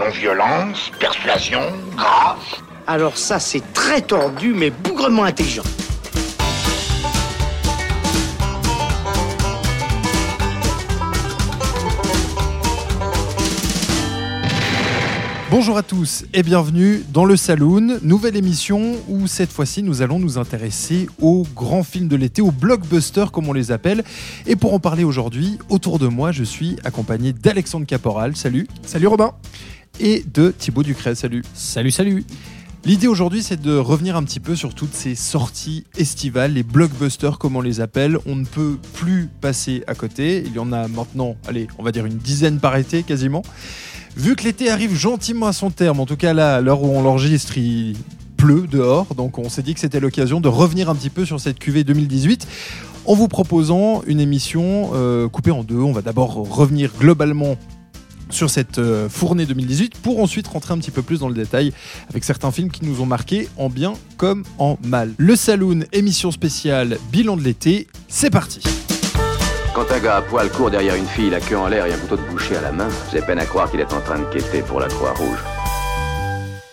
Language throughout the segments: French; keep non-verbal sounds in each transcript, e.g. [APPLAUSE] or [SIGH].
Non-violence, persuasion, grâce. Alors ça, c'est très tordu, mais bougrement intelligent. Bonjour à tous et bienvenue dans le Saloon, nouvelle émission où cette fois-ci nous allons nous intéresser aux grands films de l'été, aux blockbusters comme on les appelle. Et pour en parler aujourd'hui, autour de moi, je suis accompagné d'Alexandre Caporal, salut. Salut Robin. Et de Thibaut Ducret, salut. Salut, salut. L'idée aujourd'hui, c'est de revenir un petit peu sur toutes ces sorties estivales, les blockbusters comme on les appelle. On ne peut plus passer à côté. Il y en a maintenant, allez, on va dire une dizaine par été quasiment. Vu que l'été arrive gentiment à son terme, en tout cas là, à l'heure où on l'enregistre, il pleut dehors, donc on s'est dit que c'était l'occasion de revenir un petit peu sur cette QV 2018 en vous proposant une émission euh, coupée en deux. On va d'abord revenir globalement sur cette euh, fournée 2018 pour ensuite rentrer un petit peu plus dans le détail avec certains films qui nous ont marqués en bien comme en mal. Le Saloon, émission spéciale, bilan de l'été, c'est parti. Quand un gars à poil court derrière une fille, la queue en l'air et un couteau de boucher à la main, j'ai peine à croire qu'il est en train de quêter pour la Croix-Rouge.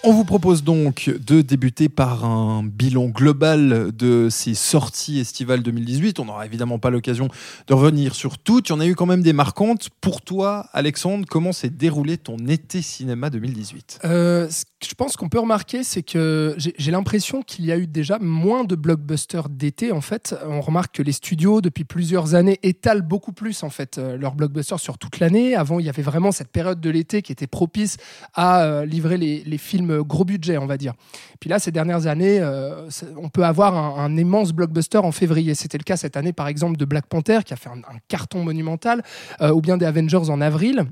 On vous propose donc de débuter par un bilan global de ces sorties estivales 2018. On n'aura évidemment pas l'occasion de revenir sur toutes. Il y en a eu quand même des marquantes. Pour toi, Alexandre, comment s'est déroulé ton été cinéma 2018 euh, Ce que je pense qu'on peut remarquer, c'est que j'ai l'impression qu'il y a eu déjà moins de blockbusters d'été. En fait, on remarque que les studios, depuis plusieurs années, étalent beaucoup plus en fait euh, leurs blockbusters sur toute l'année. Avant, il y avait vraiment cette période de l'été qui était propice à euh, livrer les, les films gros budget, on va dire. Puis là, ces dernières années, euh, on peut avoir un, immense blockbuster en février. C'était le cas cette année, par exemple, de Black Panther, qui a fait un, carton monumental, euh, ou bien des Avengers en avril.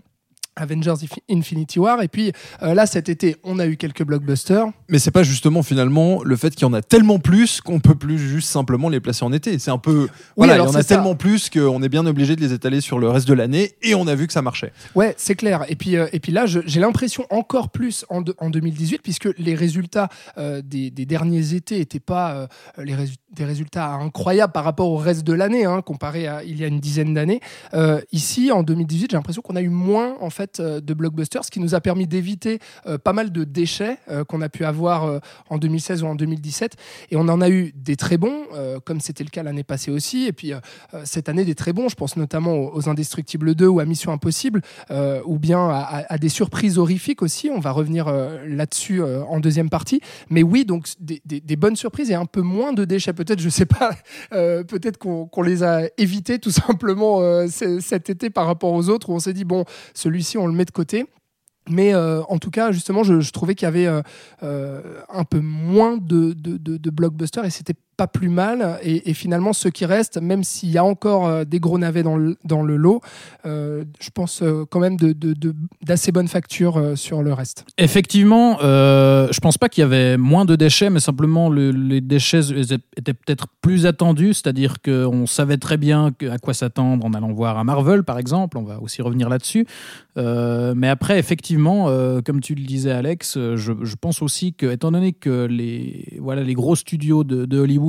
Avengers Infinity War. Et puis euh, là, cet été, on a eu quelques blockbusters. Mais c'est pas justement finalement le fait qu'il y en a tellement plus qu'on peut plus juste simplement les placer en été. C'est un peu. voilà, il y en a tellement plus qu'on est bien obligé de les étaler sur le reste de l'année et on a vu que ça marchait. Ouais, c'est clair. Et puis, euh, et puis là, j'ai l'impression encore plus en, en, 2018, puisque les résultats euh, des, des, derniers étés n'étaient pas les des résultats incroyables par rapport au reste de l'année, hein, comparé à il y a une dizaine d'années. ici, en 2018, j'ai l'impression qu'on a eu moins en fait euh, de blockbusters, ce qui nous a permis d'éviter euh, pas mal de déchets euh, qu'on a pu avoir en 2016 ou en 2017. Et on en a eu des très bons, comme c'était le cas l'année passée aussi. Et puis cette année, des très bons. Je pense notamment aux, Indestructibles 2 ou à Mission Impossible, ou bien à, des surprises horrifiques aussi. On va revenir là-dessus en deuxième partie. Mais oui, donc des, bonnes surprises et un peu moins de déchets. Peut-être, je sais pas, [LAUGHS] peut-être qu'on les a évités tout simplement cet été par rapport aux autres, où on s'est dit, bon, celui-ci, on le met de côté. Mais euh, en tout cas, justement, je, trouvais qu'il y avait euh, euh, un peu moins de, de, de blockbusters et c'était pas plus mal. Et, finalement, ce qui reste, même s'il y a encore euh, des gros navets dans le, dans le lot, euh, je pense euh, quand même d'assez de, bonnes factures sur le reste. Effectivement, je pense pas qu'il y avait moins de déchets, mais simplement les déchets étaient peut-être plus attendus, c'est-à-dire qu'on savait très bien à quoi s'attendre en allant voir un Marvel, par exemple. On va aussi revenir là-dessus. mais après, effectivement, comme tu le disais, Alex, je, pense aussi que, étant donné que les, voilà, les gros studios de, de Hollywood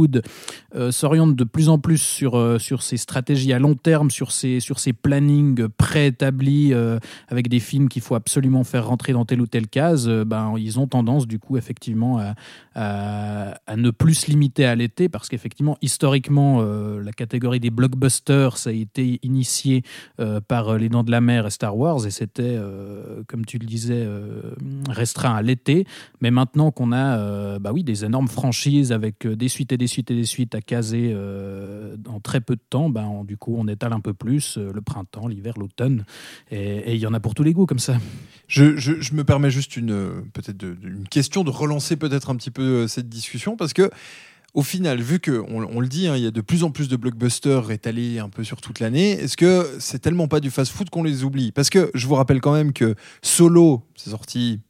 euh, s'oriente de plus en plus sur, euh, sur ces stratégies à long terme, sur ces, sur ces plannings préétablis euh, avec des films qu'il faut absolument faire rentrer dans telle ou telle case, ben, ils ont tendance du coup effectivement à, à, ne plus se limiter à l'été parce qu'effectivement historiquement la catégorie des blockbusters ça a été initié par Les Dents de la Mer et Star Wars et c'était comme tu le disais restreint à l'été. Mais maintenant qu'on a bah oui des énormes franchises avec des suites et des suites et des suites à caser euh, en très peu de temps, ben, du coup, on étale un peu plus euh, le printemps, l'hiver, l'automne. Et il y en a pour tous les goûts comme ça. Je, me permets juste une, peut-être une question de relancer peut-être un petit peu euh, cette discussion parce que au final, vu que on, le dit, hein, il y a de plus en plus de blockbusters étalés un peu sur toute l'année, est-ce que c'est tellement pas du fast-food qu'on les oublie? Parce que je vous rappelle quand même que Solo, c'est sorti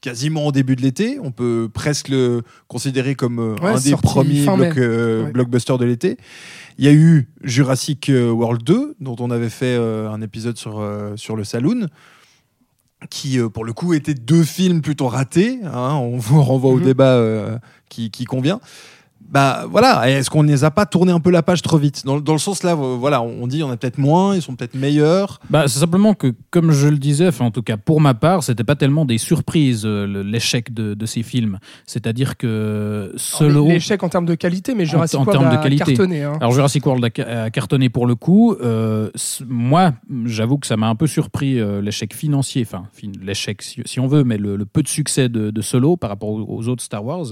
quasiment au début de l'été. On peut presque le considérer comme euh, un des premiers euh, blockbusters de l'été. Il y a eu Jurassic euh, World 2, dont on avait fait un épisode sur, sur le Saloon, qui, pour le coup, étaient deux films plutôt ratés. Hein. on vous renvoie au mhm. débat qui, qui, convient. Bah voilà, est-ce qu'on ne les a pas tourné un peu la page trop vite? Dans, dans le sens là, euh, voilà, on dit on a peut-être moins, ils sont peut-être meilleurs. Bah, c'est simplement que, comme je le disais, enfin, en tout cas pour ma part, c'était pas tellement des surprises euh, l'échec de, de ces films. C'est-à-dire que Solo. L'échec en termes de qualité, mais Jurassic en World termes de a qualité. cartonné. hein. Alors Jurassic World a, ca- a cartonné pour le coup. Euh, moi, j'avoue que ça m'a un peu surpris euh, l'échec financier, enfin fin- l'échec si, si on veut, mais le, le peu de succès de, de Solo par rapport aux, aux autres Star Wars.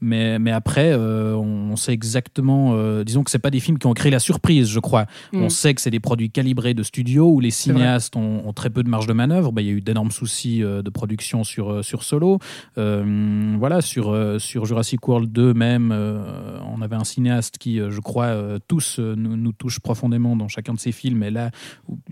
Mais, mais après, euh, on sait exactement, euh, disons que c'est pas des films qui ont créé la surprise, je crois. Mm. On sait que c'est des produits calibrés de studio où les cinéastes ont, ont très peu de marge de manœuvre. Bah, Il y a eu d'énormes soucis euh, de production sur, euh, sur Solo. Voilà, sur, sur Jurassic World 2 même, on avait un cinéaste qui, je crois, tous nous, nous touche profondément dans chacun de ses films. Et là,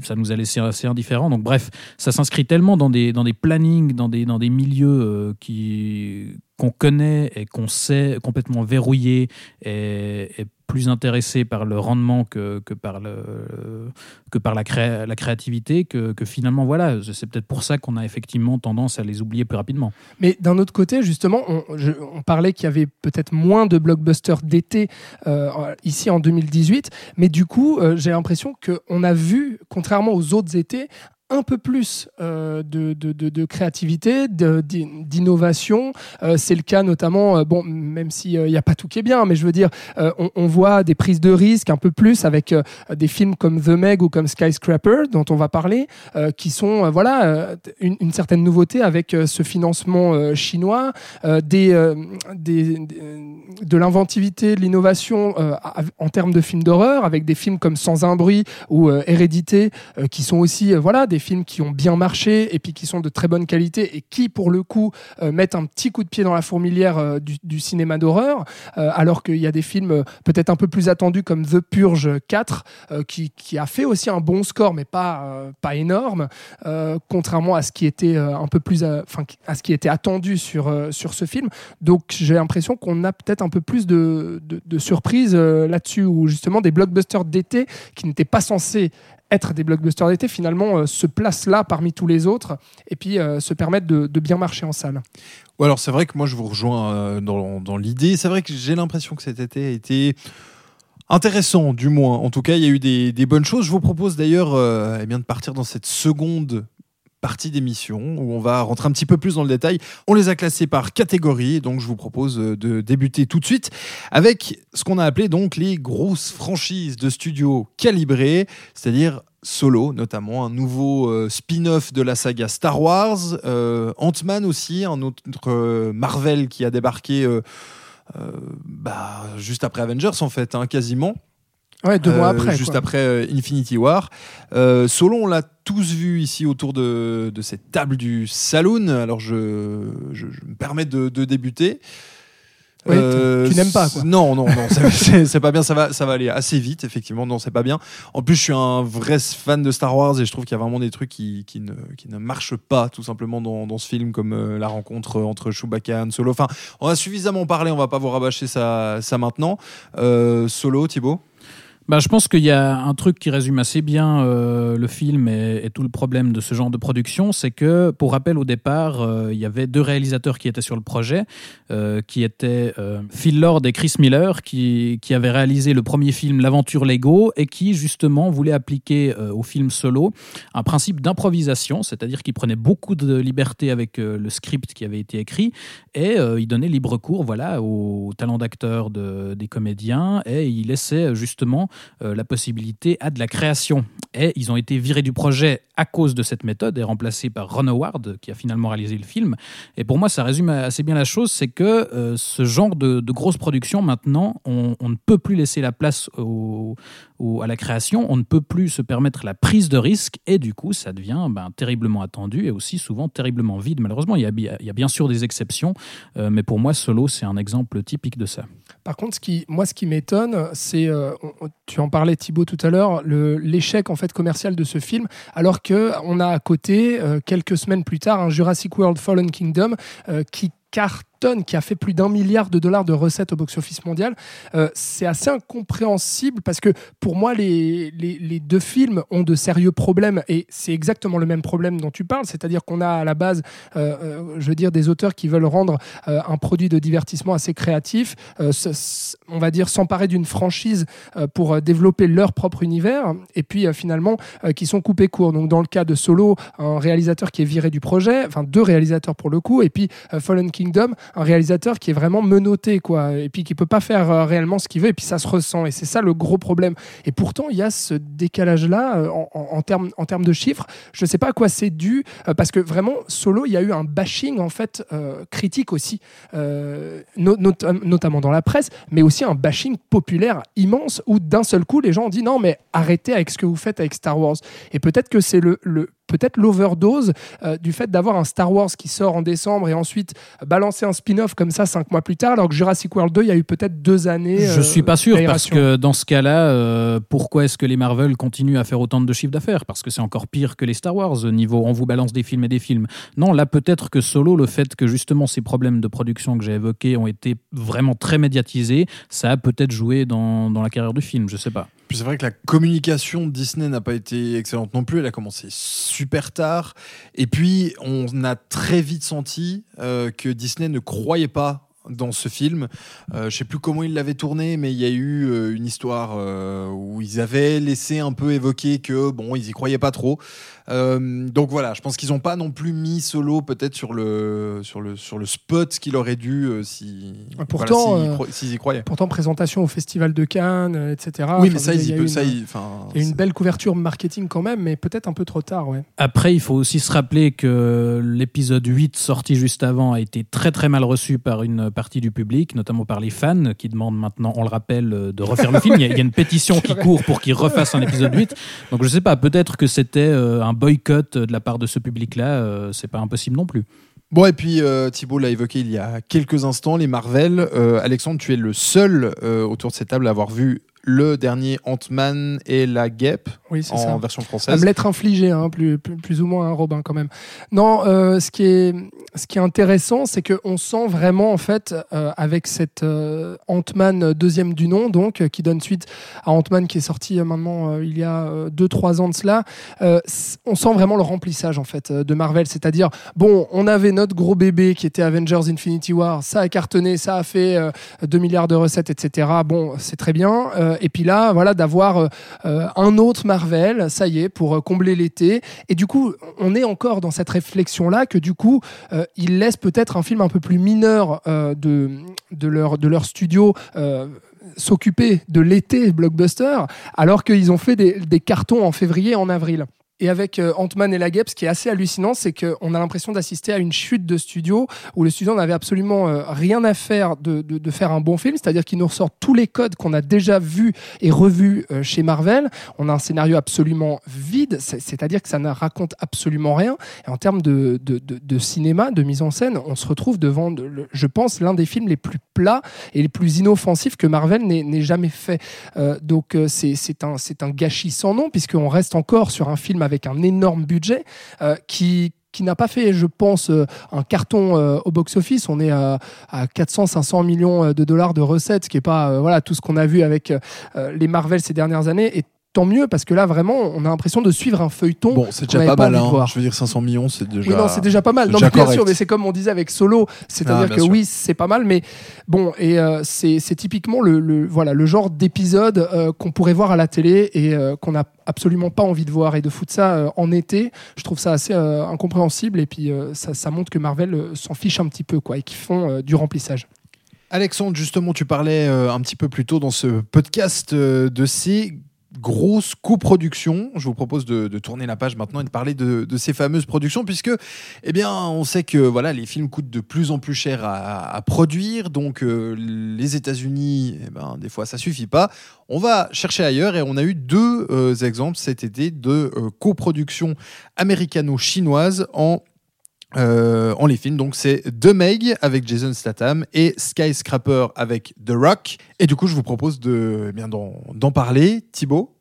ça nous a laissé assez indifférents. Donc bref, ça s'inscrit tellement dans des, dans des plannings, dans des, dans des milieux euh, qui qu'on connaît et qu'on sait complètement verrouillés et, plus intéressés par le rendement que, que par, le, que par la, la créativité, que, que finalement, voilà, c'est peut-être pour ça qu'on a effectivement tendance à les oublier plus rapidement. Mais d'un autre côté, justement, on parlait qu'il y avait peut-être moins de blockbusters d'été euh, ici en 2018, mais du coup, euh, j'ai l'impression qu'on a vu, contrairement aux autres étés, un peu plus euh, de, de- créativité, d'innovation. Euh, c'est le cas notamment, euh, bon, même s'il n'y a pas tout qui est bien, mais je veux dire, on, voit des prises de risques un peu plus avec des films comme The Meg ou comme Skyscraper, dont on va parler, qui sont voilà une, une certaine nouveauté avec ce financement chinois, des, des- de l'inventivité, de l'innovation en termes de films d'horreur, avec des films comme Sans un bruit ou Hérédité, qui sont aussi voilà des films qui ont bien marché et puis qui sont de très bonne qualité et qui pour le coup euh, mettent un petit coup de pied dans la fourmilière euh, du, cinéma d'horreur, euh, alors qu'il y a des films peut-être un peu plus attendus comme The Purge 4 euh, qui, a fait aussi un bon score mais pas pas énorme contrairement à ce qui était un peu plus enfin à ce qui était attendu sur sur ce film. Donc j'ai l'impression qu'on a peut-être un peu plus de, de, de surprises là-dessus ou justement des blockbusters d'été qui n'étaient pas censés être des blockbusters d'été finalement euh, se placent là parmi tous les autres et puis euh, se permettent de, bien marcher en salle Ou alors c'est vrai que moi je vous rejoins euh, dans, l'idée. C'est vrai que j'ai l'impression que cet été a été intéressant, du moins. En tout cas, il y a eu des, bonnes choses. Je vous propose d'ailleurs eh de partir dans cette seconde partie d'émission où on va rentrer un petit peu plus dans le détail. On les a classés par catégorie, donc je vous propose euh, de débuter tout de suite avec ce qu'on a appelé donc les grosses franchises de studios calibrés, c'est-à-dire Solo, notamment un nouveau euh, spin-off de la saga Star Wars, euh, Ant-Man aussi, un autre Marvel qui a débarqué bah, juste après Avengers en fait, hein, quasiment. Ouais deux mois Euh, après Juste quoi. après euh, Infinity War. Euh, Solo, on l'a tous vu ici autour de, de cette table du saloon. Alors je, je, je me permets de, de débuter. Oui, tu- tu n'aimes pas, quoi. Non, non, non, [LAUGHS] c'est- pas bien. Ça va, ça va aller assez vite, effectivement. Non, c'est pas bien. En plus, je suis un vrai fan de Star Wars et je trouve qu'il y a vraiment des trucs qui, qui, ne, qui ne marchent pas, tout simplement, dans, dans ce film, comme euh, la rencontre entre Chewbacca et Han Solo. Enfin, on a suffisamment parlé, on va pas vous rabâcher ça, ça maintenant. Euh, Solo, Thibaut? Bah, je pense qu'il y a un truc qui résume assez bien euh, le film et, tout le problème de ce genre de production, c'est que, pour rappel, au départ, euh, il y avait deux réalisateurs qui étaient sur le projet, euh, qui étaient Phil Lord et Chris Miller, qui, qui avaient réalisé le premier film L'aventure Lego et qui, justement, voulaient appliquer au film solo un principe d'improvisation, c'est-à-dire qu'ils prenaient beaucoup de liberté avec le script qui avait été écrit et ils donnaient libre cours voilà, au talent d'acteur de, des comédiens et ils laissaient justement la possibilité à de la création. Et ils ont été virés du projet à cause de cette méthode et remplacés par Ron Howard, qui a finalement réalisé le film. Et pour moi, ça résume assez bien la chose, c'est que euh, ce genre de, de grosse production, maintenant, on, ne peut plus laisser la place à la création, on ne peut plus se permettre la prise de risque, et du coup, ça devient ben, terriblement attendu et aussi souvent terriblement vide. Malheureusement, il y a, bi- il y a bien sûr des exceptions, euh, mais pour moi, Solo, c'est un exemple typique de ça. Par contre, ce qui, moi, ce qui m'étonne, c'est, euh, tu en parlais Thibaut tout à l'heure, l'échec en fait commercial de ce film, alors que on a à côté euh, quelques semaines plus tard un Jurassic World Fallen Kingdom euh, qui cartonne qui a fait plus d'un milliard de dollars de recettes au box-office mondial, euh, c'est assez incompréhensible parce que pour moi, les, les, deux films ont de sérieux problèmes et c'est exactement le même problème dont tu parles, c'est-à-dire qu'on a à la base, euh, euh, je veux dire, des auteurs qui veulent rendre un produit de divertissement assez créatif, on va dire s'emparer d'une franchise pour développer leur propre univers, et puis finalement qui sont coupés court. Donc dans le cas de Solo, un réalisateur qui est viré du projet, enfin deux réalisateurs pour le coup, et puis Fallen Kingdom, un réalisateur qui est vraiment menotté, quoi, et puis qui peut pas faire euh, réellement ce qu'il veut, et puis ça se ressent, et c'est ça le gros problème. Et pourtant, il y a ce décalage-là euh, en, termes en termes de chiffres. Je sais pas à quoi c'est dû, euh, parce que vraiment, Solo, il y a eu un bashing en fait critique aussi, no- not- notamment dans la presse, mais aussi un bashing populaire immense où d'un seul coup, les gens ont dit non, mais arrêtez avec ce que vous faites avec Star Wars. Et peut-être que c'est le, le peut-être l'overdose euh, du fait d'avoir un Star Wars qui sort en décembre et ensuite euh, balancer un spin-off comme ça cinq mois plus tard, alors que Jurassic World 2, il y a eu peut-être deux années. Je euh, suis pas sûr parce que dans ce cas-là, euh, pourquoi est-ce que les Marvel continuent à faire autant de chiffres d'affaires? Parce que c'est encore pire que les Star Wars au niveau on vous balance des films et des films. Non, là peut-être que Solo, le fait que justement ces problèmes de production que j'ai évoqués ont été vraiment très médiatisés, ça a peut-être joué dans, dans la carrière du film. Je sais pas. C'est vrai que la communication de Disney n'a pas été excellente non plus. Elle a commencé super tard. Et puis, on a très vite senti euh, que Disney ne croyait pas dans ce film. Euh, je sais plus comment ils l'avaient tourné, mais il y a eu euh, une histoire où ils avaient laissé un peu évoquer que bon, ils y croyaient pas trop. Euh, donc voilà, je pense qu'ils n'ont pas non plus mis Solo peut-être sur le sur le sur le spot qu'il aurait dû euh, si Pourtant, voilà, s'ils y euh, cro- s'ils y croyaient. Pourtant, présentation au Festival de Cannes, etc. oui, mais Enfin, ça, il y ils y il y a une belle couverture marketing quand même, mais peut-être un peu trop tard, ouais. Après, il faut aussi se rappeler que l'épisode 8 sorti juste avant a été très très mal reçu par une partie du public, notamment par les fans qui demandent maintenant, on le rappelle, de refaire le [LAUGHS] film. Il y, a, y une pétition qui court pour qu'ils refassent un épisode 8. Donc je sais pas, peut-être que c'était euh, un boycott de la part de ce public-là, euh, c'est pas impossible non plus. Bon, et puis euh, Thibault l'a évoqué il y a quelques instants, les Marvel. Euh, Alexandre, tu es le seul autour de cette table à avoir vu le dernier Ant-Man et la Guêpe Oui, c'est en ça. version À française. me l'être infligé, hein, plus, plus, plus ou moins, hein, Robin, quand même. Non, euh, ce, qui est, ce qui est intéressant, c'est qu'on sent vraiment, en fait, euh, avec cette euh, Ant-Man deuxième du nom, donc, qui donne suite à Ant-Man qui est sorti maintenant il y a 2-3 ans de cela, on sent vraiment le remplissage, en fait, de Marvel. C'est-à-dire, bon, on avait notre gros bébé qui était Avengers Infinity War, ça a cartonné, ça a fait euh, 2 milliards de recettes, etc. Bon, c'est très bien. Euh, et puis là, voilà, d'avoir euh, euh, un autre Marvel, ça y est, pour combler l'été. Et du coup, on est encore dans cette réflexion-là que du coup, ils laissent peut-être un film un peu plus mineur de, leur, studio. s'occuper de l'été blockbuster alors qu'ils ont fait des, des cartons en février en avril. Et avec euh, Ant-Man et la Guêpe, ce qui est assez hallucinant, c'est qu'on a l'impression d'assister à une chute de studio où le studio n'avait absolument euh, rien à faire de, de, faire un bon film, c'est-à-dire qu'ils nous ressortent tous les codes qu'on a déjà vus et revus euh, chez Marvel. On a un scénario absolument vide, c'est- c'est-à-dire que ça ne raconte absolument rien. Et en termes de, de, cinéma, de mise en scène, on se retrouve devant, je pense, l'un des films les plus plats et les plus inoffensifs que Marvel n'ait jamais fait. Donc c'est un, un gâchis sans nom, puisqu'on reste encore sur un film avec un énorme budget euh, qui n'a pas fait, je pense, euh, un carton euh, au box-office. On est à, à 400-500 millions de dollars de recettes, ce qui n'est pas voilà, tout ce qu'on a vu avec les Marvel ces dernières années. Tant mieux, parce que là, vraiment, on a l'impression de suivre un feuilleton. Bon, c'est déjà pas pas mal. hein. voir. Je veux dire, 500 millions, c'est déjà. Oui, non, c'est déjà pas mal. Non, déjà mais bien correct. sûr, mais c'est comme on disait avec Solo, Ah, c'est-à-dire bien que sûr. oui, c'est pas mal, mais bon, et euh, c'est c'est typiquement le, le- voilà le genre d'épisode euh, qu'on pourrait voir à la télé et euh, qu'on n'a absolument pas envie de voir et de foutre ça euh, en été. Je trouve ça assez euh, incompréhensible et puis euh, ça, ça montre que Marvel euh, s'en fiche un petit peu quoi et qu'ils font euh, du remplissage. Alexandre, justement, tu parlais euh, un petit peu plus tôt dans ce podcast euh, de ces grosses coproductions. Je vous propose de, tourner la page maintenant et de parler de, ces fameuses productions, puisque, eh bien, on sait que voilà, les films coûtent de plus en plus cher à, produire, donc euh, les États-Unis, eh ben, des fois, ça suffit pas. On va chercher ailleurs et on a eu deux euh, exemples cet été de euh, coproductions américano-chinoises en euh, en les films. Donc c'est The Meg avec Jason Statham et Skyscraper avec The Rock. Et du coup, je vous propose de eh bien d'en parler. Thibaut.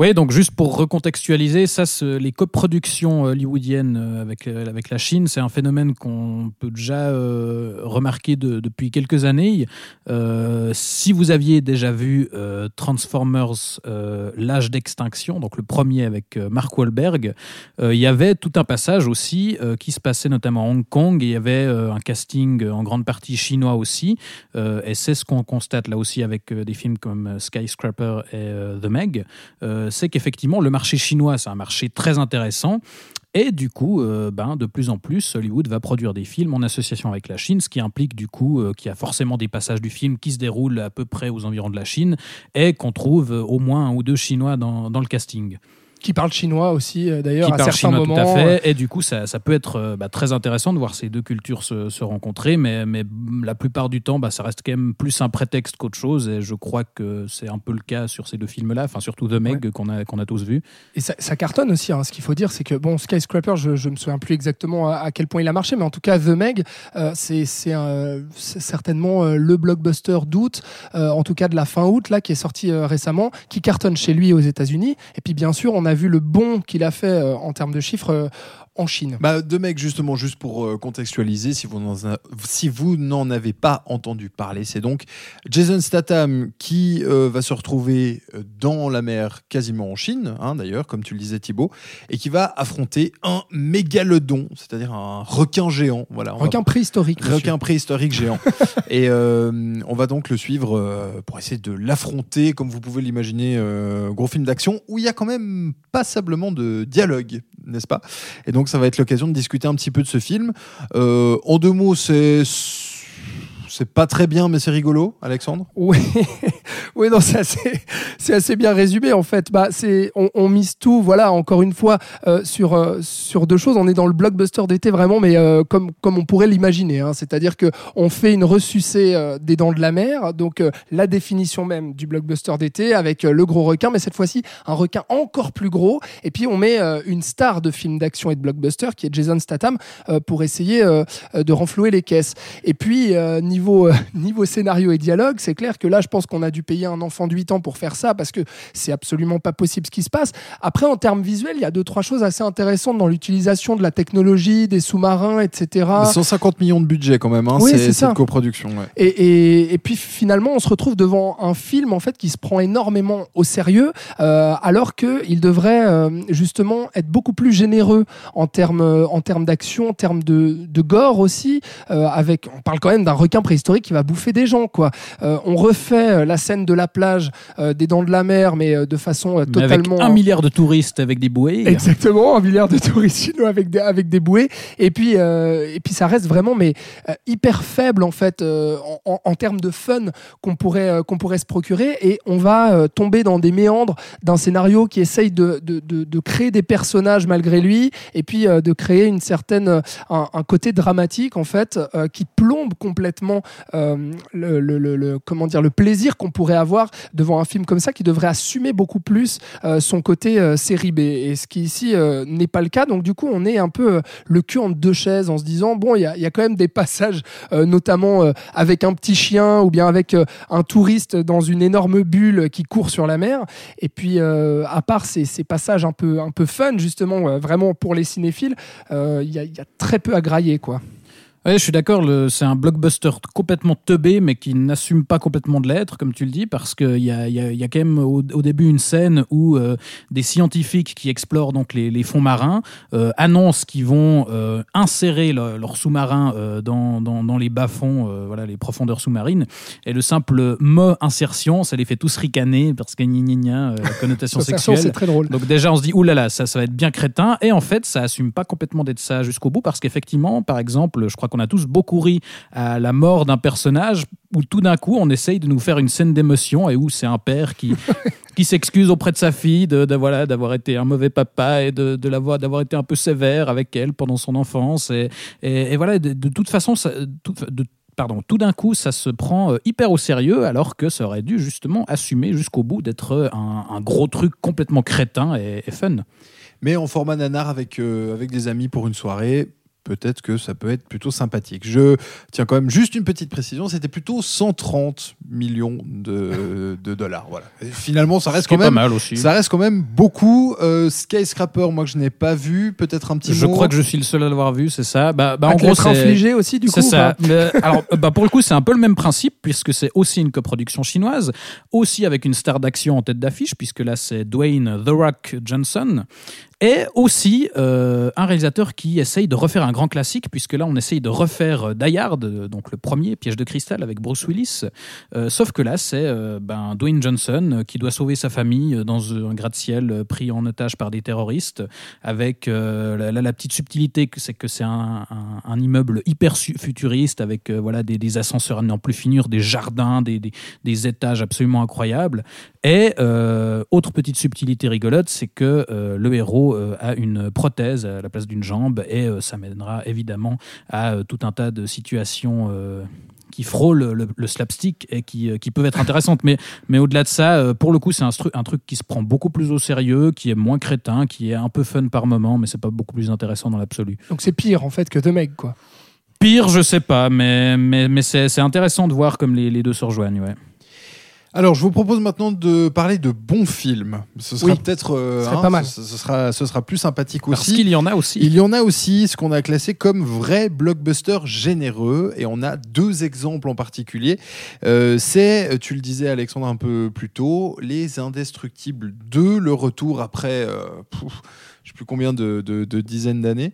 Oui, donc juste pour recontextualiser, ça, les coproductions hollywoodiennes euh, avec, euh, avec la Chine, c'est un phénomène qu'on peut déjà euh, remarquer de- depuis quelques années. Euh, si vous aviez déjà vu euh, Transformers, euh, l'âge d'extinction, donc le premier avec euh, Mark Wahlberg, euh, il y avait tout un passage aussi euh, qui se passait notamment à Hong Kong et il y avait euh, un casting euh, en grande partie chinois aussi. Euh, et c'est ce qu'on constate là aussi avec euh, des films comme euh, Skyscraper et euh, The Meg. Euh, c'est qu'effectivement, le marché chinois, c'est un marché très intéressant. Et du coup, euh, ben, de plus en plus, Hollywood va produire des films en association avec la Chine, ce qui implique du coup euh, qu'il y a forcément des passages du film qui se déroulent à peu près aux environs de la Chine et qu'on trouve au moins un ou deux Chinois dans, dans le casting. Qui parle chinois aussi, euh, d'ailleurs, à certains chinois moments. tout à fait. Et du coup, ça, ça peut être euh, bah, très intéressant de voir ces deux cultures se, se rencontrer, mais, mais la plupart du temps, bah, ça reste quand même plus un prétexte qu'autre chose. Et je crois que c'est un peu le cas sur ces deux films-là, enfin surtout The Meg qu'on a, qu'on a tous vu. Et ça, ça cartonne aussi. hein. Ce qu'il faut dire, c'est que bon, Skyscraper, je, je me souviens plus exactement à, à quel point il a marché, mais en tout cas, The Meg, euh, c'est certainement euh, le blockbuster d'août, euh, en tout cas de la fin août, là, qui est sorti euh, récemment, qui cartonne chez lui aux États-Unis. Et puis, bien sûr, on a vu le bond qu'il a fait euh, en termes de chiffres euh, en Chine. Bah, deux mecs, justement, juste pour euh, contextualiser, si vous n'en si avez pas entendu parler, c'est donc Jason Statham qui euh, va se retrouver euh, dans la mer, quasiment en Chine, hein, d'ailleurs, comme tu le disais Thibaut, et qui va affronter un mégalodon, c'est-à-dire un requin géant. Voilà, va- Requin préhistorique. monsieur. requin préhistorique géant. [LAUGHS] et euh, on va donc le suivre euh, pour essayer de l'affronter, comme vous pouvez l'imaginer, gros film d'action où il y a quand même passablement de dialogue, n'est-ce pas? Et donc ça va être l'occasion de discuter un petit peu de ce film. Euh, en deux mots, c'est c'est pas très bien, mais c'est rigolo, Alexandre? Oui, [LAUGHS] oui, non, c'est assez, bien résumé en fait. Bah, c'est, on, on mise tout, voilà, encore une fois, euh, sur euh, sur deux choses. On est dans le blockbuster d'été vraiment, mais euh, comme on pourrait l'imaginer. hein. C'est-à-dire que on fait une ressucée des dents de la mer, donc la définition même du blockbuster d'été avec le gros requin, mais cette fois-ci un requin encore plus gros. Et puis on met une star de film d'action et de blockbuster qui est Jason Statham pour essayer de renflouer les caisses. Et puis, [LAUGHS] niveau, scénario et dialogue, c'est clair que là, je pense qu'on a dû payer un enfant de 8 ans pour faire ça parce que c'est absolument pas possible ce qui se passe. Après, en termes visuels, il y a deux, trois choses assez intéressantes dans l'utilisation de la technologie, des sous-marins, etc. 150 millions de budget quand même, hein. Oui, c'est cette coproduction. ouais. Et, et- et puis finalement, on se retrouve devant un film en fait qui se prend énormément au sérieux, euh, alors qu'il devrait euh, justement être beaucoup plus généreux en termes euh, en termes d'action, en termes de, de gore aussi. euh, avec, on parle quand même d'un requin préhistorique qui va bouffer des gens, quoi. On refait la scène de la plage, euh, des dents de la mer, mais euh, de façon euh, avec totalement un milliard de touristes avec des bouées. Exactement, un milliard de touristes chinois avec des, avec des bouées. Et puis, et puis ça reste vraiment mais, hyper faible en fait en, en- en termes de fun qu'on pourrait, qu'on pourrait se procurer. Et on va tomber dans des méandres d'un scénario qui essaye de, de, de- de créer des personnages malgré lui et puis de créer une certaine, un, un côté dramatique en fait qui plombe complètement le, le- le- le- comment dire, le plaisir qu'on pourrait avoir devant un film comme ça qui devrait assumer beaucoup plus euh, son côté euh, série B. Et ce qui ici euh, n'est pas le cas. Donc du coup, on est un peu le cul entre deux chaises en se disant, bon, il y a, y a quand même des passages, notamment avec un petit chien ou bien avec un touriste dans une énorme bulle qui court sur la mer. Et puis, à part ces, passages un peu, un peu fun, justement, vraiment pour les cinéphiles, il y, y a très peu à grailler, quoi. Ouais, je suis d'accord, c'est un blockbuster complètement teubé, mais qui n'assume pas complètement de l'être, comme tu le dis, parce qu'il y a, il y, a, il y a quand même au, au début une scène où euh, des scientifiques qui explorent donc les, les fonds marins euh, annoncent qu'ils vont euh, insérer le- leur sous-marin dans, dans, dans les bas-fonds, voilà, les profondeurs sous-marines. Et le simple mot insertion, ça les fait tous ricaner, parce que gna gna gna, connotation [LAUGHS] sexuelle. c'est très drôle. Donc déjà, on se dit, oulala, ça, ça va être bien crétin. Et en fait, ça assume pas complètement d'être ça jusqu'au bout, parce qu'effectivement, par exemple, je crois qu'on a tous beaucoup ri à la mort d'un personnage où tout d'un coup, on essaye de nous faire une scène d'émotion et où c'est un père qui, [LAUGHS] qui s'excuse auprès de sa fille de, de- voilà, d'avoir été un mauvais papa et de, de l'avoir, d'avoir été un peu sévère avec elle pendant son enfance. Et, et, et voilà, de, de toute façon, ça, tout, de, pardon, tout d'un coup, ça se prend euh, hyper au sérieux, alors que ça aurait dû justement assumer jusqu'au bout d'être un, un gros truc complètement crétin et, et fun. Mais en format nanar avec, euh, avec des amis pour une soirée, peut-être que ça peut être plutôt sympathique. Je tiens quand même juste une petite précision, c'était plutôt 130 millions de, [LAUGHS] de dollars. Voilà. Et finalement, ça reste quand est pas même mal aussi. ça reste quand même beaucoup. Euh, Skyscraper, moi que je n'ai pas vu, peut-être un petit Je mot. crois que je suis le seul à l'avoir vu, c'est ça. Bah, bah, en gros, c'est infligé aussi, du coup. C'est ça. Mais, alors, euh, bah, pour le coup, c'est un peu le même principe, puisque c'est aussi une coproduction chinoise, aussi avec une star d'action en tête d'affiche, puisque là, c'est Dwayne The Rock Johnson. Et aussi euh, un réalisateur qui essaye de refaire un grand classique, puisque là on essaye de refaire euh, Die Hard, donc le premier Piège de cristal avec Bruce Willis. Euh, sauf que là c'est ben, Dwayne Johnson qui doit sauver sa famille dans un gratte-ciel pris en otage par des terroristes, avec la, petite subtilité c'est que c'est un, immeuble hyper futuriste avec voilà des, ascenseurs à n'en plus finir, des jardins, des, des- étages absolument incroyables. Et autre petite subtilité rigolote, c'est que le héros euh, a une prothèse à la place d'une jambe et euh, ça mènera évidemment à euh, tout un tas de situations euh, qui frôlent le, le slapstick et qui, euh, qui peuvent être intéressantes. Mais, mais au-delà de ça, euh, pour le coup, c'est un, un truc qui se prend beaucoup plus au sérieux, qui est moins crétin, qui est un peu fun par moment, mais c'est pas beaucoup plus intéressant dans l'absolu. Donc c'est pire en fait que The Meg, quoi. Pire, je sais pas, mais, mais, mais c'est c'est intéressant de voir comme les, les deux se rejoignent. Ouais. Alors, je vous propose maintenant de parler de bons films. Ce sera Oui. peut-être. euh, Ce serait pas mal. Ce, ce sera, ce sera plus sympathique Parce aussi. qu'il y en a aussi. Il y en a aussi ce qu'on a classé comme vrai blockbuster généreux, et on a deux exemples en particulier. Euh, c'est, tu le disais Alexandre un peu plus tôt, Les Indestructibles 2, le retour après, euh, pouf, je sais plus combien de, de- de dizaines d'années.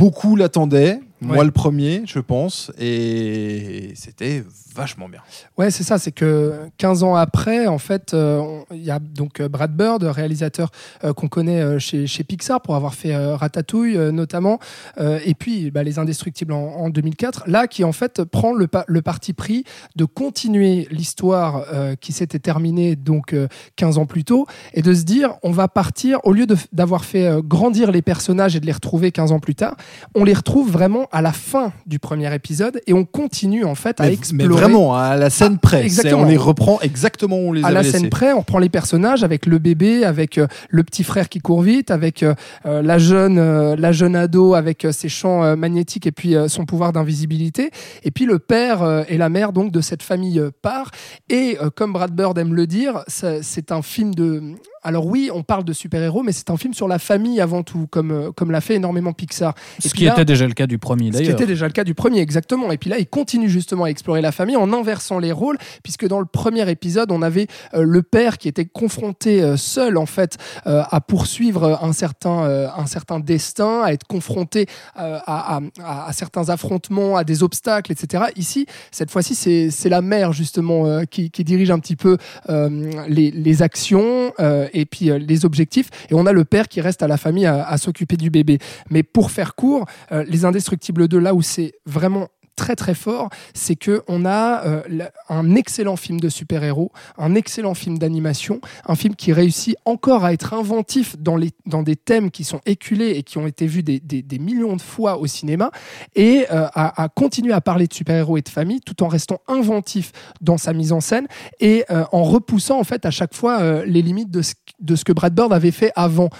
Beaucoup l'attendaient, moi le premier, je pense, et c'était vachement bien. Ouais, c'est ça, c'est que 15 ans après, en fait, euh, il y a donc euh, Brad Bird, réalisateur euh, qu'on connaît euh, chez, chez Pixar pour avoir fait Ratatouille notamment, et puis bah, Les Indestructibles en, en 2004, là qui en fait prend le, pa- le parti pris de continuer l'histoire qui s'était terminée donc euh, 15 ans plus tôt, et de se dire, on va partir, au lieu d'avoir fait grandir les personnages et de les retrouver 15 ans plus tard, on les retrouve vraiment à la fin du premier épisode, et on continue en fait à Mais, explorer mais vraiment, à la scène Ah, près, c'est- exactement. on les reprend exactement où on les à avait la laissés. scène près, on reprend les personnages avec le bébé, avec euh, le petit frère qui court vite, avec euh, euh, la jeune, euh, la jeune ado avec ses champs magnétiques et puis son pouvoir d'invisibilité, et puis le père et la mère donc de cette famille part. Et comme Brad Bird aime le dire, c'est un film de alors oui, on parle de super-héros, mais c'est un film sur la famille avant tout, comme, euh, comme l'a fait énormément Pixar. Et Ce qui là- était déjà le cas du premier ce qui d'ailleurs. était déjà le cas du premier, exactement. Et puis là, il continue justement à explorer la famille en inversant les rôles, puisque dans le premier épisode, on avait euh, le père qui était confronté euh, seul, en fait, euh, à poursuivre un certain, un certain destin, à être confronté à, à- à- à certains affrontements, à des obstacles, etc. Ici, cette fois-ci, c'est c'est la mère, justement, qui, qui dirige un petit peu les, les actions et puis euh, les objectifs. Et on a le père qui reste à la famille à, à s'occuper du bébé. Mais pour faire court, euh, Les Indestructibles 2, là où c'est vraiment très très fort, c'est que on a euh, un excellent film de super-héros, un excellent film d'animation, un film qui réussit encore à être inventif dans, les, dans des thèmes qui sont éculés et qui ont été vus des, des- millions de fois au cinéma, et euh, à, continuer à parler de super-héros et de famille tout en restant inventif dans sa mise en scène et euh, en repoussant en fait à chaque fois les limites de ce, de ce que Brad Bird avait fait avant.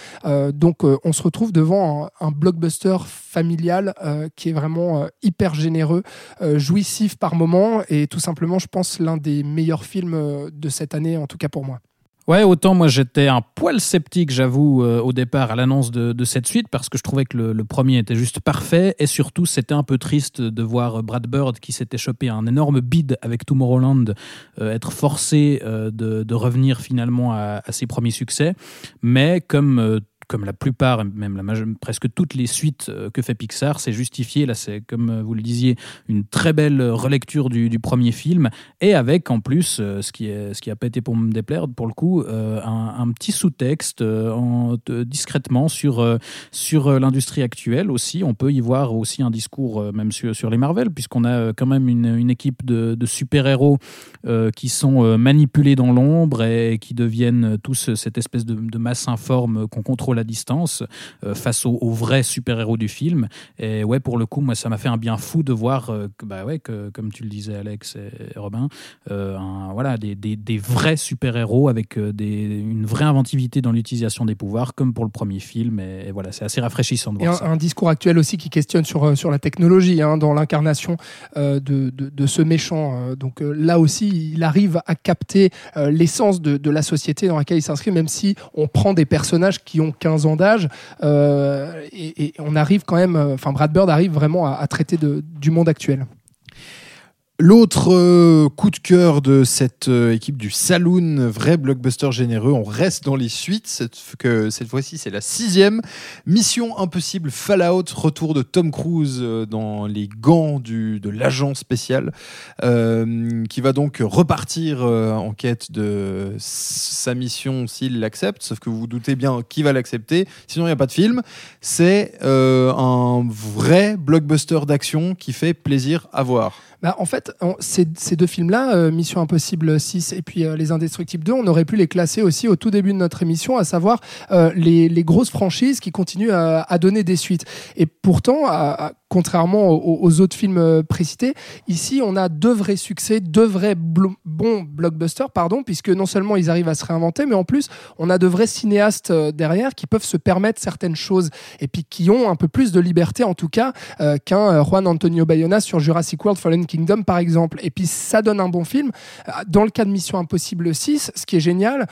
Donc on se retrouve devant un, blockbuster familial qui est vraiment hyper généreux, euh, jouissif par moment et tout simplement je pense l'un des meilleurs films euh, de cette année en tout cas pour moi. Ouais, autant moi j'étais un poil sceptique, j'avoue, euh, au départ à l'annonce de, cette suite, parce que je trouvais que le, premier était juste parfait, et surtout c'était un peu triste de voir Brad Bird, qui s'était chopé un énorme bid avec Tomorrowland, être forcé de, revenir finalement à, à ses premiers succès. Mais comme comme la plupart, même la presque toutes les suites euh, que fait Pixar, c'est justifié. Là, c'est comme euh, vous le disiez, une très belle relecture du, premier film, et avec en plus, euh, ce qui est, ce qui a pas été pour me déplaire, pour le coup, un, petit sous-texte discrètement sur sur l'industrie actuelle aussi. On peut y voir aussi un discours même sur, les Marvel, puisqu'on a quand même une, équipe de, super-héros qui sont manipulés dans l'ombre et qui deviennent tous cette espèce de masse informe qu'on contrôle la distance euh, face aux, aux vrais super-héros du film. Et ouais, pour le coup, moi, ça m'a fait un bien fou de voir euh, que, bah ouais, que, comme tu le disais, Alex et Robin, euh, un- voilà, des, des- des vrais super-héros avec des, une vraie inventivité dans l'utilisation des pouvoirs, comme pour le premier film. Et, et voilà, c'est assez rafraîchissant de Et voir un, ça. un discours actuel aussi qui questionne sur, sur la technologie, hein, dans l'incarnation de, de, de ce méchant. donc là aussi, il arrive à capter l'essence de, de la société dans laquelle il s'inscrit, même si on prend des personnages qui ont 15 euh, et, et on arrive quand même, euh, enfin Brad Bird arrive vraiment à, à traiter de, du monde actuel. L'autre euh, coup de cœur de cette euh, équipe du Saloon, vrai blockbuster généreux, on reste dans les suites, cette, que, cette fois-ci c'est la sixième. Mission Impossible Fallout, retour de Tom Cruise euh, dans les gants du, de l'agent spécial, qui va donc repartir en quête de sa mission s'il l'accepte, sauf que vous vous doutez bien qui va l'accepter, sinon il n'y a pas de film. C'est un vrai blockbuster d'action qui fait plaisir à voir. Bah, en fait, ces deux films-là, euh, Mission Impossible 6 et puis euh, Les Indestructibles 2, on aurait pu les classer aussi au tout début de notre émission, à savoir euh, les, les grosses franchises qui continuent à, à donner des suites. Et pourtant, à- à- contrairement aux, autres films euh, précités, ici, on a deux vrais succès, deux vrais bons blockbusters, pardon, puisque non seulement ils arrivent à se réinventer, mais en plus, on a de vrais cinéastes euh, derrière qui peuvent se permettre certaines choses et puis qui ont un peu plus de liberté, en tout cas, euh, qu'un Juan Antonio Bayona sur Jurassic World Fallen Kingdom par exemple. Et puis ça donne un bon film. Dans le cas de Mission Impossible 6, ce qui est génial,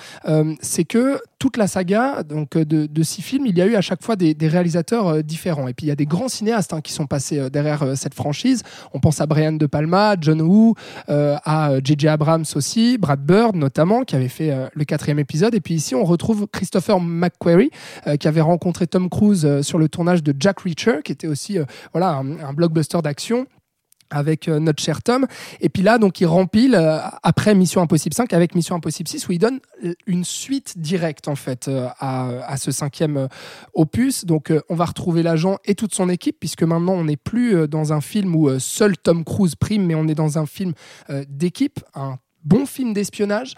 c'est que toute la saga donc de, de six films, il y a eu à chaque fois des, réalisateurs différents. Et puis il y a des grands cinéastes hein, qui sont passés euh, derrière euh, cette franchise. On pense à Brian De Palma, John Woo, euh, à J.J. Abrams aussi, Brad Bird notamment, qui avait fait le quatrième épisode. Et puis ici, on retrouve Christopher McQuarrie, qui avait rencontré Tom Cruise sur le tournage de Jack Reacher, qui était aussi voilà, un blockbuster d'action avec euh, notre cher Tom. Et puis là, donc, il rempile euh, après Mission Impossible 5 avec Mission Impossible 6 où il donne euh, une suite directe en fait à, à ce cinquième opus. Donc, on va retrouver l'agent et toute son équipe puisque maintenant on n'est plus dans un film où seul Tom Cruise prime, mais on est dans un film d'équipe, un bon film d'espionnage,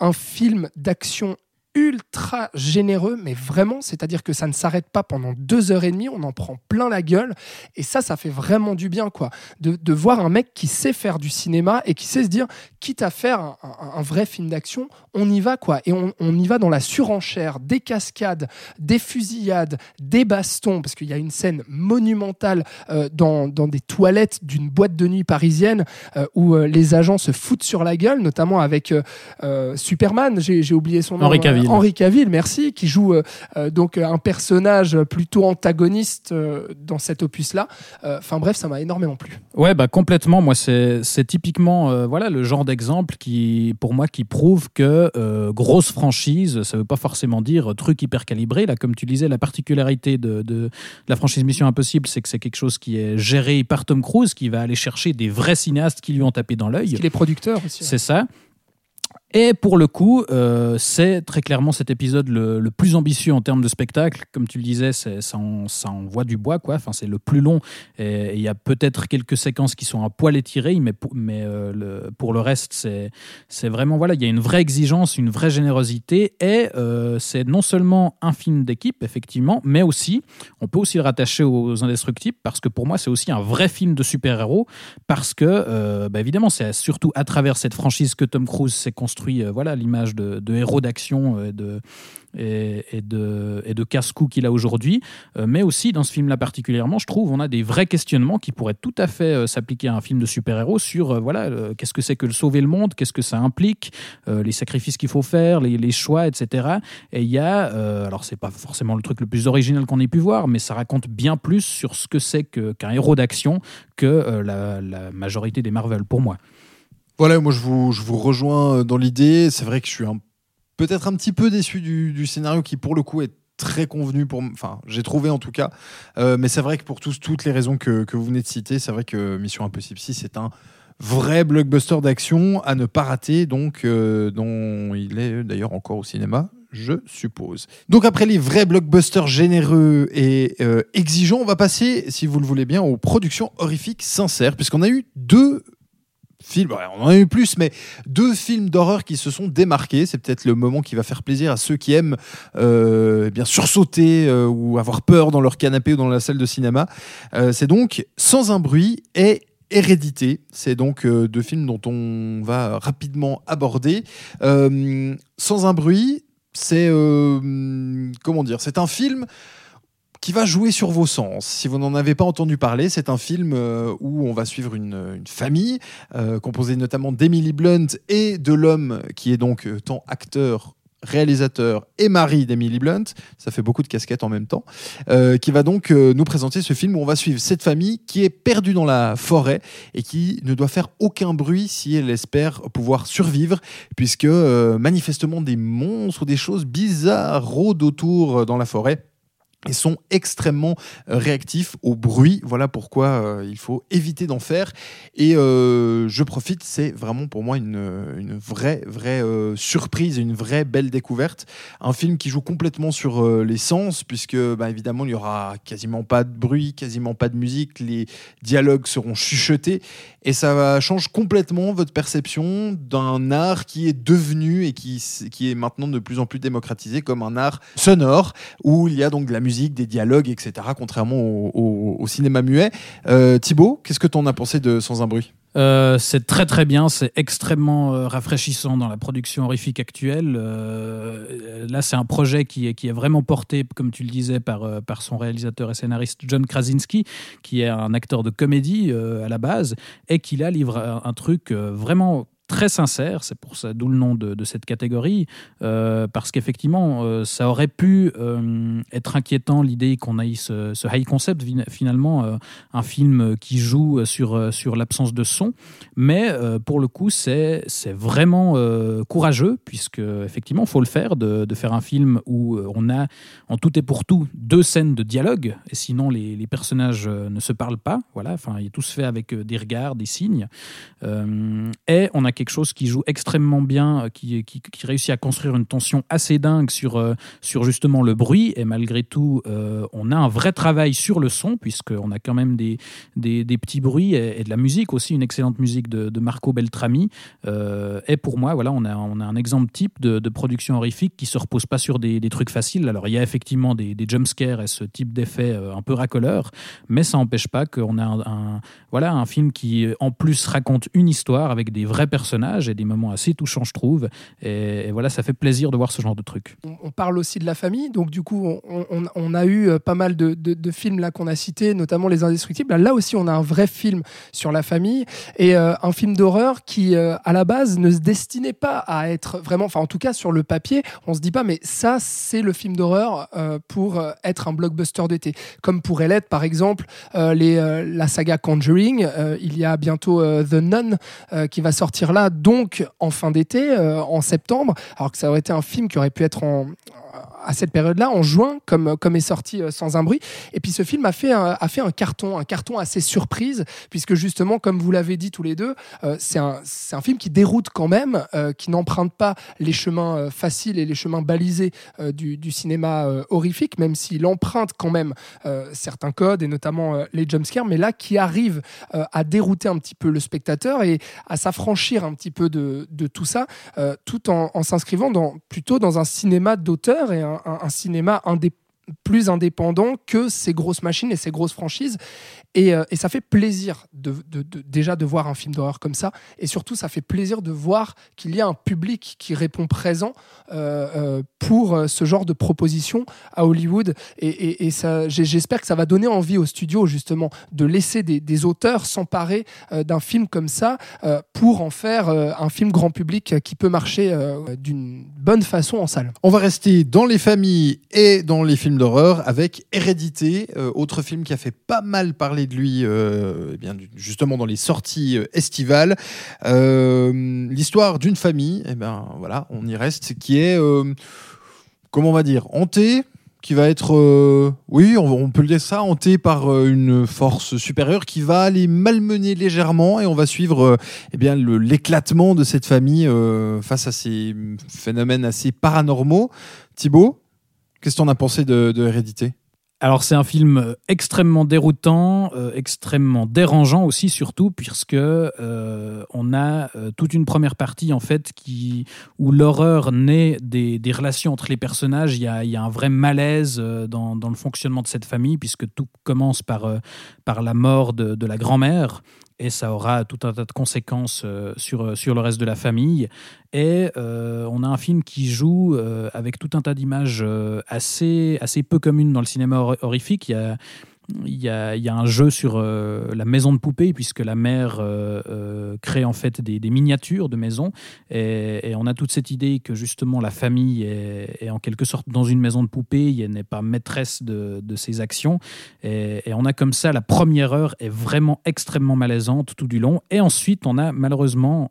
un film d'action ultra généreux, mais vraiment, c'est-à-dire que ça ne s'arrête pas pendant deux heures et demie, on en prend plein la gueule, et ça, ça fait vraiment du bien, quoi, de, de voir un mec qui sait faire du cinéma et qui sait se dire, quitte à faire un, un- un vrai film d'action, on y va, quoi, et on, on y va dans la surenchère, des cascades, des fusillades, des bastons, parce qu'il y a une scène monumentale euh, dans, dans des toilettes d'une boîte de nuit parisienne euh, où euh, les agents se foutent sur la gueule, notamment avec euh, euh, Superman, j'ai oublié son nom. Henry Cavill, merci, qui joue euh, euh, donc euh, un personnage plutôt antagoniste euh, dans cet opus-là. Enfin bref, ça m'a énormément plu. Ouais, bah complètement. Moi, c'est typiquement voilà le genre d'exemple qui, pour moi, qui prouve que grosse franchise, ça veut pas forcément dire truc hyper calibré. Là, comme tu disais, la particularité de, de la franchise Mission Impossible, c'est que c'est quelque chose qui est géré par Tom Cruise, qui va aller chercher des vrais cinéastes qui lui ont tapé dans l'œil. Il est producteur aussi. C'est ça. Et pour le coup, euh, c'est très clairement cet épisode le, plus ambitieux en termes de spectacle. Comme tu le disais, ça, en, ça envoie du bois, quoi. Enfin, c'est le plus long. Et il y a peut-être quelques séquences qui sont un poil étirées, mais, pour, euh, le, reste, c'est vraiment voilà, il y a une vraie exigence, une vraie générosité. Et euh, c'est non seulement un film d'équipe, effectivement, mais aussi, on peut aussi le rattacher aux Indestructibles parce que pour moi, c'est aussi un vrai film de super-héros parce que, bah, évidemment, c'est surtout à travers cette franchise que Tom Cruise s'est construit euh, voilà, l'image de, héros d'action euh, et de, de, casse-cou qu'il a aujourd'hui. Euh, mais aussi, dans ce film-là particulièrement, je trouve, on a des vrais questionnements qui pourraient tout à fait s'appliquer à un film de super-héros sur voilà, qu'est-ce que c'est que le sauver le monde, qu'est-ce que ça implique, les sacrifices qu'il faut faire, les, choix, etc. Et il y a, alors c'est pas forcément le truc le plus original qu'on ait pu voir, mais ça raconte bien plus sur ce que c'est qu'un héros d'action que la, la majorité des Marvel, pour moi. Voilà, moi je vous, rejoins euh, dans l'idée. C'est vrai que je suis peut-être un petit peu déçu du, scénario qui, pour le coup, est très convenu pour enfin j'ai trouvé en tout cas Euh, mais c'est vrai que pour tous toutes les raisons que, vous venez de citer c'est vrai que Mission Impossible 6 c'est un vrai blockbuster d'action à ne pas rater donc euh, dont il est d'ailleurs encore au cinéma je suppose donc après les vrais blockbusters généreux et exigeants on va passer si vous le voulez bien aux productions horrifiques sincères puisqu'on a eu deux films, on en a eu plus, mais deux films d'horreur qui se sont démarqués. C'est peut-être le moment qui va faire plaisir à ceux qui aiment euh, eh bien sursauter euh, ou avoir peur dans leur canapé ou dans la salle de cinéma. Euh, c'est donc Sans un bruit et Hérédité. C'est donc deux films dont on va rapidement aborder. Sans un bruit, c'est comment dire, c'est un film qui va jouer sur vos sens. Si vous n'en avez pas entendu parler, c'est un film euh, où on va suivre une, famille euh, composée notamment d'Emily Blunt et de l'homme qui est donc euh, tant acteur réalisateur et mari d'Emily Blunt, ça fait beaucoup de casquettes en même temps, qui va donc nous présenter ce film où on va suivre cette famille qui est perdue dans la forêt et qui ne doit faire aucun bruit si elle espère pouvoir survivre, puisque manifestement des monstres ou des choses bizarres rôdent autour dans la forêt et sont extrêmement euh, réactifs au bruit. Voilà pourquoi euh, il faut éviter d'en faire. Et euh, je profite, c'est vraiment pour moi une, une vraie, vraie surprise, une vraie belle découverte. Un film qui joue complètement sur les sens, puisque bah, évidemment il y aura quasiment pas de bruit, quasiment pas de musique, les dialogues seront chuchotés, et ça change complètement votre perception d'un art qui est devenu et qui, qui est maintenant de plus en plus démocratisé comme un art sonore, où il y a donc de la musique, des dialogues, etc., contrairement au cinéma muet. Euh, Thibaut, qu'est-ce que tu en as pensé de Sans un bruit? Euh, c'est très très bien, c'est extrêmement euh, rafraîchissant dans la production horrifique actuelle. Euh, là, c'est un projet qui est, vraiment porté, comme tu le disais, par, son réalisateur et scénariste John Krasinski, qui est un acteur de comédie à la base, et qui là livre un, truc vraiment très sincère, c'est pour ça d'où le nom de, cette catégorie, euh, parce qu'effectivement, euh, ça aurait pu euh, être inquiétant l'idée qu'on aille ce, high concept, finalement, un film qui joue sur, sur l'absence de son, mais pour le coup, c'est vraiment courageux, puisque effectivement, faut le faire, de, de faire un film où on a, en tout et pour tout, deux scènes de dialogue, et sinon les, les personnages ne se parlent pas, voilà, enfin, il est tout fait avec des regards, des signes, et on a chose qui joue extrêmement bien, euh, qui, réussit à construire une tension assez dingue sur, euh, sur justement le bruit. Et malgré tout, euh, on a un vrai travail sur le son, puisqu'on a quand même des, des, petits bruits et, de la musique aussi, une excellente musique de, Marco Beltrami. Euh, et pour moi, voilà, on a, on a un exemple type de, production horrifique qui se repose pas sur des, trucs faciles. Alors, il y a effectivement des, des jumpscares et ce type d'effet un peu racoleur, mais ça n'empêche pas qu'on a un, un- voilà, un film qui, en plus, raconte une histoire avec des vrais personnages et des moments assez touchants, je trouve. Et, voilà, ça fait plaisir de voir ce genre de truc. on, parle aussi de la famille, donc du coup, on, a eu euh, pas mal de, films là qu'on a cités, notamment Les Indestructibles. Là aussi, on a un vrai film sur la famille et euh, un film d'horreur qui, euh, à la base, ne se destinait pas à être vraiment, enfin, en tout cas, sur le papier, on se dit pas, mais ça, c'est le film d'horreur pour être un blockbuster d'été, comme pourrait l'être, par exemple, les, la saga Conjuring. Il y a bientôt The Nun qui va sortir donc en fin d'été, euh, en septembre, alors que ça aurait été un film qui aurait pu être en, à cette période-là, en juin, comme, comme est sorti euh, Sans un bruit. Et puis ce film a fait un, a fait un carton, un carton assez surprise, puisque justement, comme vous l'avez dit tous les deux, euh, c'est un, un film qui déroute quand même, euh, qui n'emprunte pas les chemins faciles et les chemins balisés du, du cinéma horrifique, même s'il emprunte quand même certains codes, et notamment les jumpscares, mais là, qui arrive à dérouter un petit peu le spectateur et à s'affranchir un petit peu de, de tout ça, tout en, en s'inscrivant dans, plutôt dans un cinéma d'auteur et un, cinéma plus indépendant que ces grosses machines et ces grosses franchises. Et, euh, et ça fait plaisir déjà de voir un film d'horreur comme ça. Et surtout, ça fait plaisir de voir qu'il y a un public qui répond présent euh, euh, pour ce genre de proposition à Hollywood. Et, j'espère que ça va donner envie aux studios, justement, de laisser des, auteurs s'emparer d'un film comme ça pour en faire un film grand public qui peut marcher d'une bonne façon en salle. On va rester dans les familles et dans les films d'horreur avec Hérédité, autre film qui a fait pas mal parler de lui, euh, eh bien, justement dans les sorties euh, estivales. Euh, L'histoire d'une famille, et ben voilà, on y reste, qui est, comment on va dire, hantée qui va être, oui, on, peut le dire ça, hanté par une force supérieure qui va les malmener légèrement et on va suivre eh bien l'éclatement de cette famille face à ces phénomènes assez paranormaux. Thibaut, qu'est-ce que t'en as pensé de Hérédité Alors c'est un film extrêmement déroutant, euh, extrêmement dérangeant aussi surtout puisque euh, on a euh, toute une première partie en fait où l'horreur naît des, relations entre les personnages. Il y a, un vrai malaise euh, dans, le fonctionnement de cette famille puisque tout commence par euh, par la mort de, de la grand-mère et ça aura tout un tas de conséquences euh, sur, sur le reste de la famille. Et euh, on a un film qui joue euh, avec tout un tas d'images euh, assez, assez peu communes dans le cinéma hor- horrifique. Il y a, il y, a, un jeu sur euh, la maison de poupée, puisque la mère euh, euh, crée en fait des, miniatures de maisons. Et, on a toute cette idée que justement la famille est, en quelque sorte dans une maison de poupée, elle n'est pas maîtresse de, ses actions. Et, et on a comme ça, la première heure est vraiment extrêmement malaisante tout du long. Et ensuite, on a malheureusement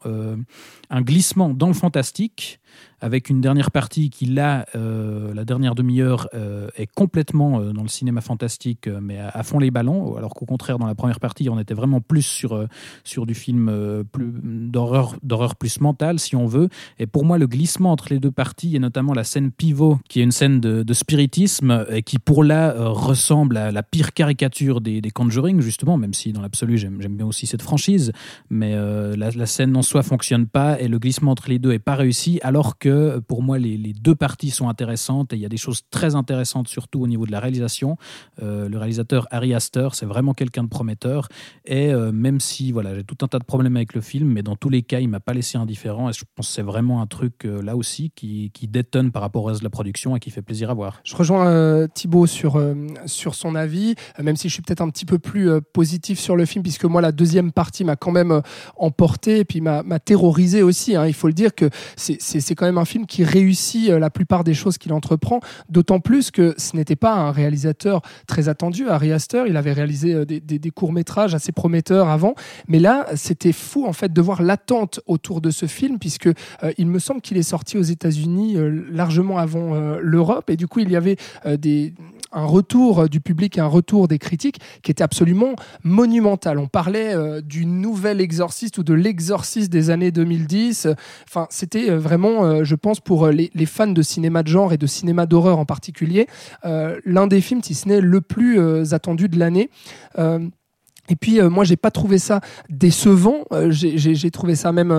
un glissement dans le fantastique avec une dernière partie qui, là, euh, la dernière demi-heure, euh, est complètement euh, dans le cinéma fantastique, mais à, fond les ballons, alors qu'au contraire, dans la première partie, on était vraiment plus sur, sur du film plus d'horreur plus mentale, si on veut. Et pour moi, le glissement entre les deux parties, et notamment la scène pivot, qui est une scène de, spiritisme, et qui, pour là, ressemble à la pire caricature des, Conjuring, justement, même si dans l'absolu, j'aime bien aussi cette franchise, mais la, la scène en soi fonctionne pas, et le glissement entre les deux est pas réussi, alors que pour moi, les, deux parties sont intéressantes, et il y a des choses très intéressantes, surtout au niveau de la réalisation. Euh, le réalisateur Harry Astor, c'est vraiment quelqu'un de prometteur, et euh, même si voilà, j'ai tout un tas de problèmes avec le film, mais dans tous les cas, il m'a pas laissé indifférent, et je pense que c'est vraiment un truc, euh, là aussi, qui, détonne par rapport au reste de la production, et qui fait plaisir à voir. Je rejoins Thibaut sur, son avis, même si je suis peut-être un petit peu plus positif sur le film, puisque moi, la deuxième partie m'a quand même emporté et puis m'a terrorisé aussi. hein. Il faut le dire que c'est quand même un film qui réussit euh, la plupart des choses qu'il entreprend, d'autant plus que ce n'était pas un réalisateur très attendu. Harry Astor, il avait réalisé euh, des, courts-métrages assez prometteurs avant, mais là, c'était fou en fait de voir l'attente autour de ce film, puisque euh, il me semble qu'il est sorti aux États-Unis largement avant l'Europe, et du coup, il y avait des, un retour du public un retour des critiques qui était absolument monumental. On parlait euh, du nouvel exorciste ou de l'exorciste des années 2010. Enfin, c'était euh, vraiment, euh, je pense, pour les, fans de cinéma de genre et de cinéma d'horreur en particulier, l'un des films, si ce n'est le plus attendu de l'année. Et puis, moi, j'ai pas trouvé ça décevant. J'ai- trouvé ça même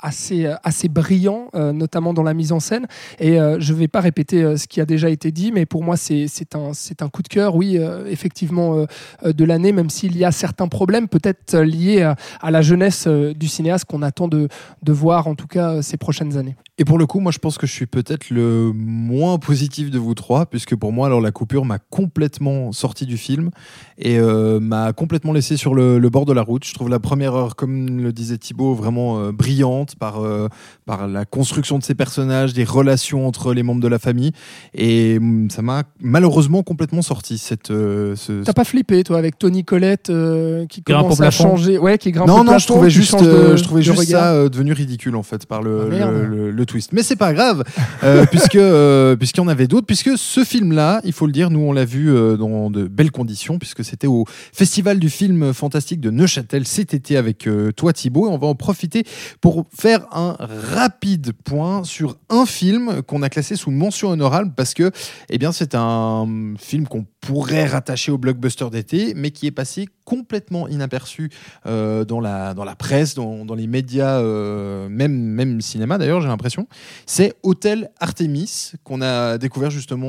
assez, euh, assez brillant, euh, notamment dans la mise en scène. Et euh, je vais pas répéter euh, ce qui a déjà été dit, mais pour moi, c'est un, un coup de cœur, oui, euh, effectivement, de l'année, même s'il y a certains problèmes, peut-être liés à, à la jeunesse du cinéaste qu'on attend de, de voir, en tout cas, ces prochaines années. Et pour le coup, moi, je pense que je suis peut-être le moins positif de vous trois, puisque pour moi, alors la coupure m'a complètement sorti du film et euh, m'a complètement laissé sur le, le bord de la route. Je trouve la première heure, comme le disait Thibaut, vraiment euh, brillante par, euh, par la construction de ses personnages, des relations entre les membres de la famille, et hum, ça m'a malheureusement complètement sorti cette. euh, ce- T'as pas flippé, toi, avec Tony Colette euh, qui Grimpe commence à changer Ouais, qui grimpe non, non, plafond, je trouvais juste, de- euh, je trouvais juste regard. ça euh, devenu ridicule en fait par le, Ah, merde. le, le- le twist. Mais c'est pas grave, euh, [LAUGHS] puisque euh, puisqu'il y en avait d'autres, puisque ce film-là, il faut le dire, nous on l'a vu euh, dans de belles conditions, puisque c'était au Festival du film fantastique de Neuchâtel cet été avec euh, toi Thibaut, et on va en profiter pour faire un rapide point sur un film qu'on a classé sous mention honorable parce que eh bien c'est un film qu'on pourrait rattacher au blockbuster d'été, mais qui est passé complètement inaperçu euh, dans, la, dans la presse, dans, dans les médias, euh, même, même cinéma d'ailleurs, j'ai l'impression. C'est Hôtel Artemis, qu'on a découvert justement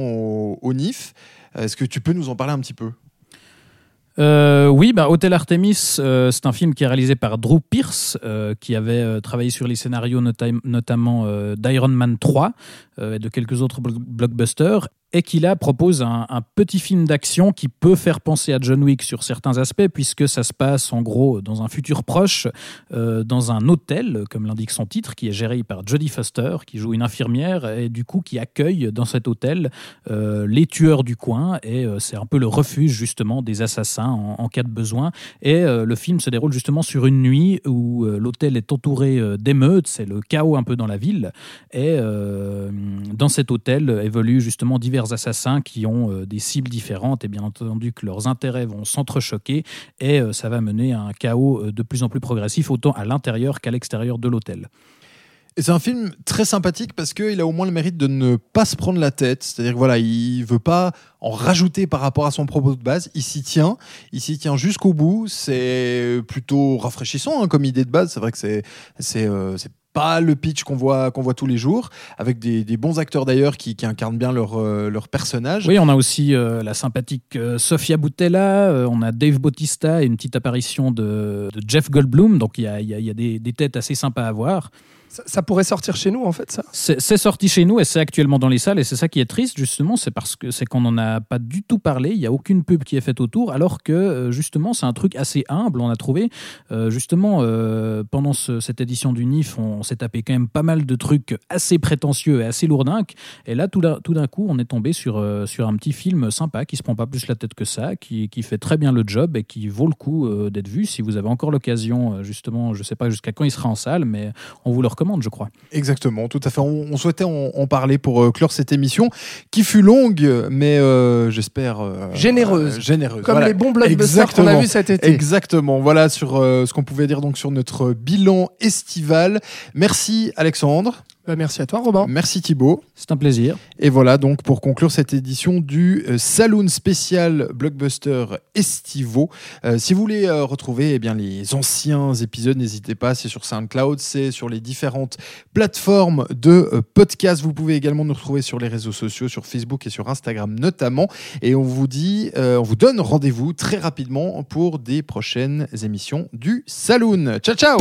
au, NIF. Est-ce que tu peux nous en parler un petit peu? Euh, oui, bah, Hôtel Artemis, c'est un film qui est réalisé par Drew Pierce, qui avait travaillé sur les scénarios nota- notamment d'Iron Man 3 euh, et de quelques autres blo- blockbusters, et qui là propose un, petit film d'action qui peut faire penser à John Wick sur certains aspects, puisque ça se passe en gros dans un futur proche, euh, dans un hôtel, comme l'indique son titre, qui est géré par Jodie Foster, qui joue une infirmière, et du coup qui accueille dans cet hôtel euh, les tueurs du coin, et euh, c'est un peu le refuge justement des assassins en, en cas de besoin. Et euh, le film se déroule justement sur une nuit où euh, l'hôtel est entouré euh, d'émeutes, c'est le chaos un peu dans la ville, et euh, dans cet hôtel évoluent justement divers assassins qui ont euh, des cibles différentes, et bien entendu que leurs intérêts vont s'entrechoquer, et euh, ça va mener à un chaos euh, de plus en plus progressif, autant à l'intérieur qu'à l'extérieur de l'hôtel. Et c'est un film très sympathique parce qu'il a au moins le mérite de ne pas se prendre la tête. C'est-à-dire que voilà, il veut pas en rajouter par rapport à son propos de base. Il s'y tient, il s'y tient jusqu'au bout. C'est plutôt rafraîchissant hein, comme idée de base. C'est vrai que c'est euh, c'est pas le pitch qu'on voit voit tous les jours, avec des, bons acteurs d'ailleurs qui, incarnent bien leur euh, leur personnage. Oui, on a aussi euh, la sympathique euh, Sofia Boutella, euh, on a Dave Bautista et une petite apparition de, Jeff Goldblum. Donc il y a des, des têtes assez sympas à voir. Ça, pourrait sortir chez nous, en fait, ça? C'est sorti chez nous et c'est actuellement dans les salles et c'est ça qui est triste justement, c'est parce que c'est qu'on n'en a pas du tout parlé, il n'y a aucune pub qui est faite autour, alors que euh, justement c'est un truc assez humble, on a trouvé. Euh, justement euh, pendant ce- cette édition du NIF, on, s'est tapé quand même pas mal de trucs assez prétentieux et assez lourdinques. Et là tout d'un coup on est tombé sur, sur un petit film sympa qui se prend pas plus la tête que ça, qui, qui fait très bien le job et qui vaut le coup d'être vu. Si vous avez encore l'occasion justement, je sais pas jusqu'à quand il sera en salle, mais on vous le recommande je crois. Exactement, tout à fait. On, on souhaitait en, en parler pour euh, clore cette émission qui fut longue, mais euh, j'espère euh, Généreuse. euh, généreuse. Comme Voilà. les bons blockbusters qu'on a Exactement. vus cet été. Exactement. Voilà sur euh, ce qu'on pouvait dire donc sur notre bilan estival. Merci Alexandre, Bah, merci à toi, Robin. merci Thibaut. C'est un plaisir. Et voilà donc pour conclure cette édition du euh, Saloon spécial blockbuster estivaux. Euh, si vous voulez euh, retrouver eh bien les anciens épisodes, n'hésitez pas. C'est sur SoundCloud, c'est sur les différentes plateformes de euh, podcast. Vous pouvez également nous retrouver sur les réseaux sociaux, sur Facebook et sur Instagram notamment. Et on vous dit, euh, on vous donne rendez-vous très rapidement pour des prochaines émissions du Saloon. Ciao ciao.